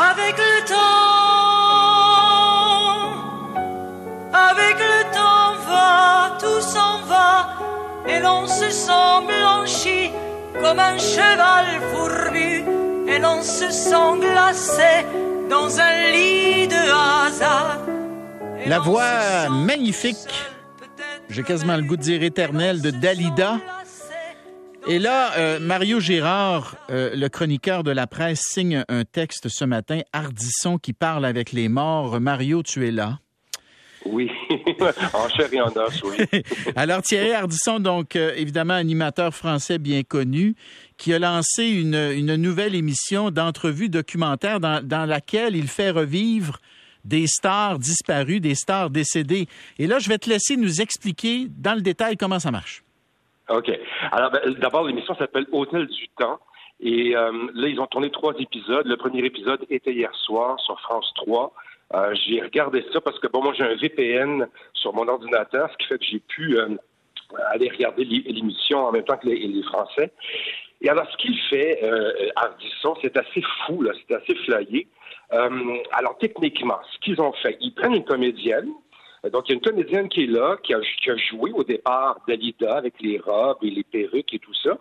avec le temps, avec le temps va, tout s'en va, et l'on se sent blanchi comme un cheval fourbu, et l'on se sent glacé dans un lit de hasard. La voix magnifique, j'ai quasiment le goût de dire éternel, de Dalida. Et là, euh, Mario Gérard, euh, le chroniqueur de la presse, signe un texte ce matin, Ardisson qui parle avec les morts. Mario, tu es là. Oui, en chair et en os, oui. Alors Thierry Ardisson, donc euh, évidemment animateur français bien connu, qui a lancé une, une nouvelle émission d'entrevue documentaire dans, dans laquelle il fait revivre des stars disparues, des stars décédées. Et là, je vais te laisser nous expliquer dans le détail comment ça marche. OK. Alors, ben, d'abord, l'émission s'appelle Hôtel du Temps. Et euh, là, ils ont tourné trois épisodes. Le premier épisode était hier soir sur France 3. Euh, j'ai regardé ça parce que, bon, moi, j'ai un VPN sur mon ordinateur, ce qui fait que j'ai pu euh, aller regarder l'émission en même temps que les, Français. Et alors, ce qu'il fait, euh, Ardisson, c'est assez fou, là, c'est assez flyé. alors, techniquement, ce qu'ils ont fait, ils prennent une comédienne, donc, il y a une comédienne qui est là, qui a, joué au départ Dalida avec les robes et les perruques et tout ça.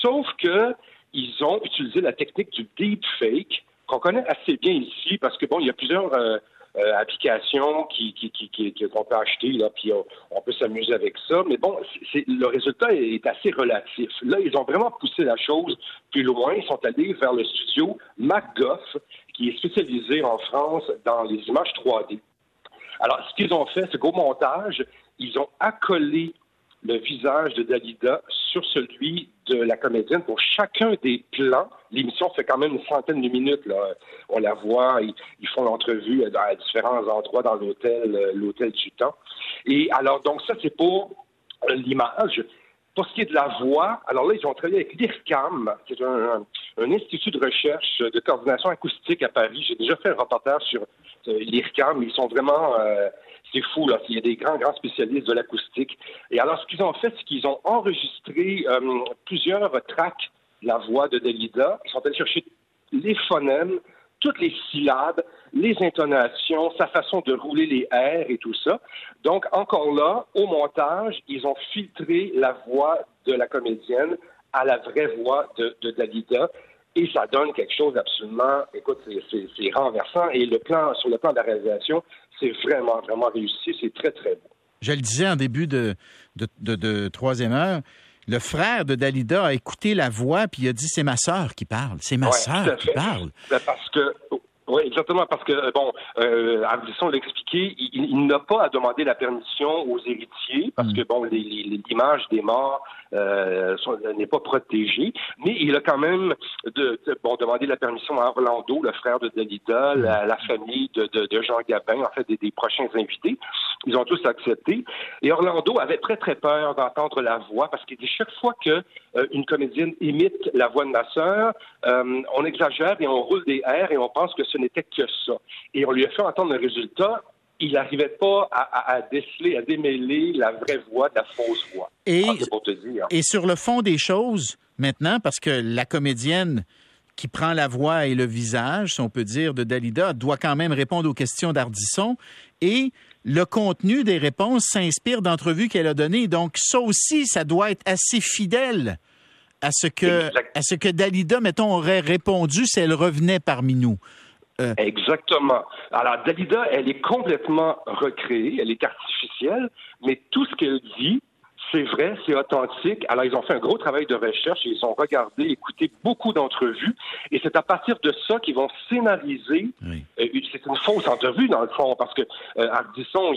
Sauf que ils ont utilisé la technique du deep fake qu'on connaît assez bien ici parce que bon, il y a plusieurs euh, euh, applications qui, qui, qui, qu'on peut acheter là, puis on, peut s'amuser avec ça. Mais bon, c'est, le résultat est assez relatif. Là, ils ont vraiment poussé la chose plus loin. Ils sont allés vers le studio MacGuff, qui est spécialisé en France dans les images 3D. Alors, ce qu'ils ont fait, c'est qu'au montage, ils ont accolé le visage de Dalida sur celui de la comédienne pour chacun des plans. L'émission fait quand même une centaine de minutes. Là. On la voit, ils, font l'entrevue à différents endroits dans l'hôtel, euh, l'hôtel du temps. Et alors, donc ça, c'est pour l'image. Pour ce qui est de la voix, alors là, ils ont travaillé avec l'IRCAM, qui est un, institut de recherche de coordination acoustique à Paris. J'ai déjà fait un reportage sur euh, l'IRCAM. Ils sont vraiment... Euh, c'est fou, là. Il y a des grands, grands spécialistes de l'acoustique. Et alors, ce qu'ils ont fait, c'est qu'ils ont enregistré euh, plusieurs tracks de la voix de Delida. Ils sont allés chercher les phonèmes, toutes les syllabes, les intonations, sa façon de rouler les airs et tout ça. Donc, encore là, au montage, ils ont filtré la voix de la comédienne à la vraie voix de, Dalida. Et ça donne quelque chose absolument, écoute, c'est renversant. Et le plan, sur le plan de la réalisation, c'est vraiment, vraiment réussi. C'est très, très beau. Je le disais en début de, de, troisième heure, le frère de Dalida a écouté la voix puis il a dit c'est ma sœur qui parle, c'est ma sœur qui parle. Ben, parce que oui, exactement, parce que, bon, euh, Ardisson l'a expliqué, il, n'a pas à demander la permission aux héritiers, parce mm. que, bon, l'image des morts euh, n'est pas protégée, mais il a quand même de, bon, demandé la permission à Orlando, le frère de Dalida, mm. la, famille de, de, Jean Gabin, en fait, des, des, prochains invités. Ils ont tous accepté. Et Orlando avait très, très peur d'entendre la voix, parce qu'il dit chaque fois que euh, une comédienne imite la voix de ma sœur, euh, on exagère et on roule des airs et on pense que ce n'était que ça. Et on lui a fait entendre le résultat. Il n'arrivait pas à, déceler, à démêler la vraie voix de la fausse voix. Et, ah, et sur le fond des choses, maintenant, parce que la comédienne qui prend la voix et le visage, si on peut dire, de Dalida, doit quand même répondre aux questions d'Ardisson. Et le contenu des réponses s'inspire d'entrevues qu'elle a données. Donc, ça aussi, ça doit être assez fidèle à ce que, à ce que Dalida, mettons, aurait répondu si elle revenait parmi nous. Euh, Exactement. Alors, Dalida, elle est complètement recréée, elle est artificielle, mais tout ce qu'elle dit, c'est vrai, c'est authentique. Alors, ils ont fait un gros travail de recherche, ils ont regardé, écouté beaucoup d'entrevues, et c'est à partir de ça qu'ils vont scénariser. Euh, c'est une fausse entrevue, dans le fond, parce que euh, Ardisson,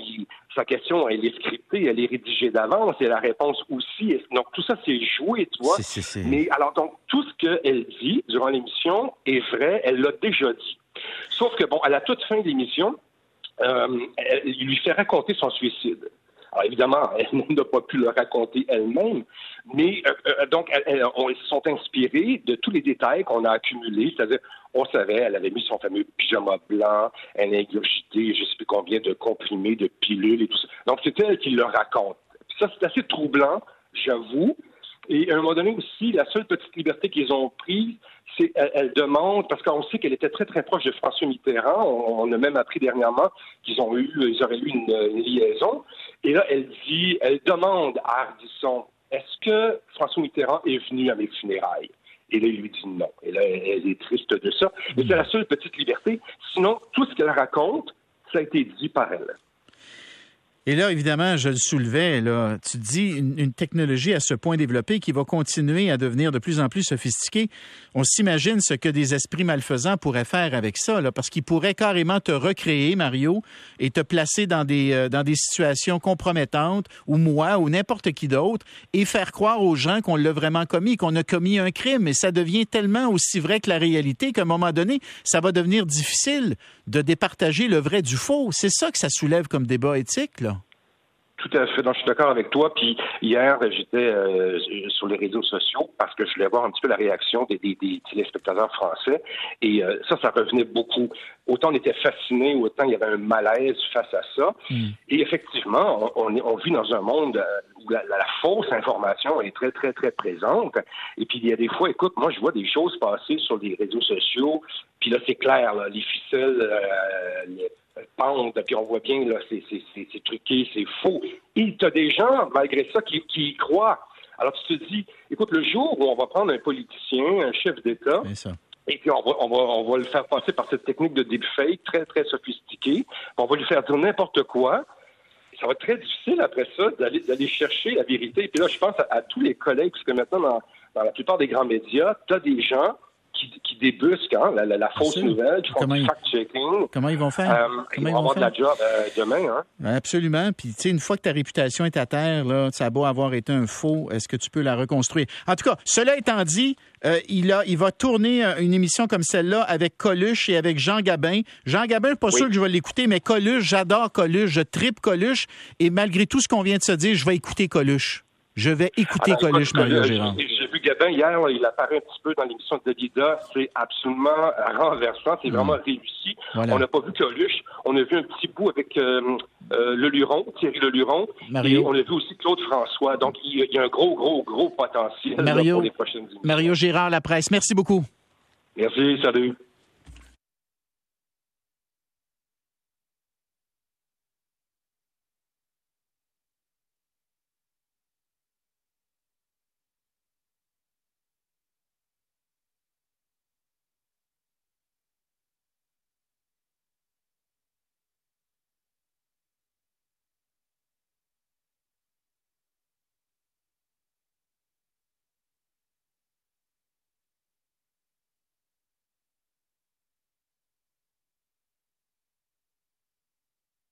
sa question, elle est scriptée, elle est rédigée d'avance, et la réponse aussi. Donc, tout ça, c'est joué, tu vois. Mais alors, donc, tout ce qu'elle dit durant l'émission est vrai, elle l'a déjà dit. Sauf que, bon, à la toute fin de l'émission, euh, il lui fait raconter son suicide. Alors évidemment, elle n'a pas pu le raconter elle-même, mais euh, euh, donc elles, se sont inspirées de tous les détails qu'on a accumulés, c'est-à-dire on savait, elle avait mis son fameux pyjama blanc, elle a ingurgité je ne sais plus combien de comprimés, de pilules et tout ça. Donc c'est elle qui le raconte. ça, c'est assez troublant, j'avoue. Et à un moment donné aussi, la seule petite liberté qu'ils ont prise, c'est elle, demande, parce qu'on sait qu'elle était très très proche de François Mitterrand. On, a même appris dernièrement qu'ils ont eu, ils auraient eu une, liaison. Et là, elle dit, elle demande à Ardisson, est-ce que François Mitterrand est venu à mes funérailles? Et là, il lui dit non. Et là, elle est triste de ça. Mais c'est la seule petite liberté. Sinon, tout ce qu'elle raconte, ça a été dit par elle. Et là, évidemment, je le soulevais, là, tu dis une, technologie à ce point développée qui va continuer à devenir de plus en plus sophistiquée. On s'imagine ce que des esprits malfaisants pourraient faire avec ça, là, parce qu'ils pourraient carrément te recréer, Mario, et te placer dans des, euh, dans des situations compromettantes, ou moi, ou n'importe qui d'autre, et faire croire aux gens qu'on l'a vraiment commis, qu'on a commis un crime. Et ça devient tellement aussi vrai que la réalité qu'à un moment donné, ça va devenir difficile de départager le vrai du faux. C'est ça que ça soulève comme débat éthique, là. Tout à fait. Donc, je suis d'accord avec toi. Puis hier, j'étais euh, sur les réseaux sociaux parce que je voulais voir un petit peu la réaction des, des, téléspectateurs français. Et euh, ça, ça revenait beaucoup. Autant on était fascinés, autant il y avait un malaise face à ça. Hmm. Et effectivement, on, on, vit dans un monde euh, où la, fausse information est très, très, très présente. Et puis, il y a des fois, écoute, moi, je vois des choses passer sur les réseaux sociaux. Puis là, c'est clair, les ficelles, pente, puis on voit bien, là, c'est, truqué, c'est faux. Et tu as des gens, malgré ça, qui, y croient. Alors tu te dis, écoute, le jour où on va prendre un politicien, un chef d'État, et puis on va, on, va, on va le faire passer par cette technique de deepfake très, très sophistiquée, on va lui faire dire n'importe quoi, ça va être très difficile après ça d'aller, d'aller chercher la vérité. Et puis là, je pense à, tous les collègues, parce que maintenant, dans, dans la plupart des grands médias, tu as des gens qui, qui débusquent hein, la, la, fausse nouvelle, qui font du fact-checking. Comment ils vont faire? Euh, ils, vont avoir de la job euh, demain. Hein? Absolument. Puis, tu sais, une fois que ta réputation est à terre, là, ça a beau avoir été un faux, est-ce que tu peux la reconstruire? En tout cas, cela étant dit, euh, il, a, il va tourner une émission comme celle-là avec Coluche et avec Jean Gabin. Jean Gabin, pas sûr que je vais l'écouter, mais Coluche, j'adore Coluche, je tripe Coluche. Et malgré tout ce qu'on vient de se dire, je vais écouter Coluche. Je vais écouter Coluche, Mario Gérard. Gabin hier, il apparaît un petit peu dans l'émission de Lida. C'est absolument renversant. C'est vraiment réussi. On n'a pas vu Coluche. On a vu un petit bout avec euh, euh, Le Luron, Thierry Le Luron. Et on a vu aussi Claude François. Donc, il y a un gros, gros, gros potentiel pour les prochaines émissions. Mario Gérard, la presse. Merci beaucoup. Merci. Salut.